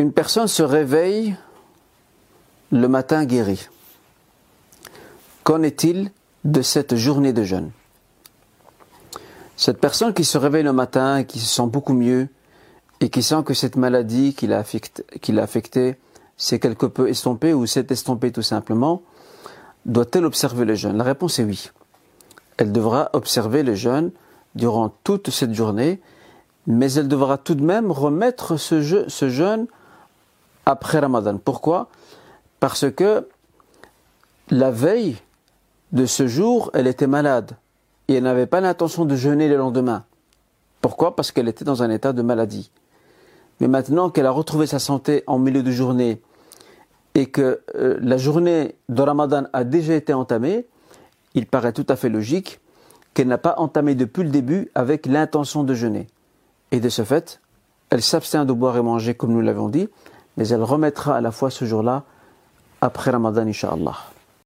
Une personne se réveille le matin guéri. Qu'en est-il de cette journée de jeûne? Cette personne qui se réveille le matin et qui se sent beaucoup mieux et qui sent que cette maladie qui l'a affecté, affecté s'est quelque peu estompée ou s'est estompée tout simplement, doit-elle observer le jeûne? La réponse est oui. Elle devra observer le jeûne durant toute cette journée, mais elle devra tout de même remettre ce, jeûne après Ramadan. Pourquoi? Parce que la veille de ce jour, elle était malade et elle n'avait pas l'intention de jeûner le lendemain. Pourquoi? Parce qu'elle était dans un état de maladie. Mais maintenant qu'elle a retrouvé sa santé en milieu de journée et que euh, la journée de Ramadan a déjà été entamée, il paraît tout à fait logique qu'elle n'a pas entamé depuis le début avec l'intention de jeûner. Et de ce fait, elle s'abstient de boire et manger comme nous l'avons dit, mais elle remettra à la fois ce jour-là après Ramadan, Inch'Allah.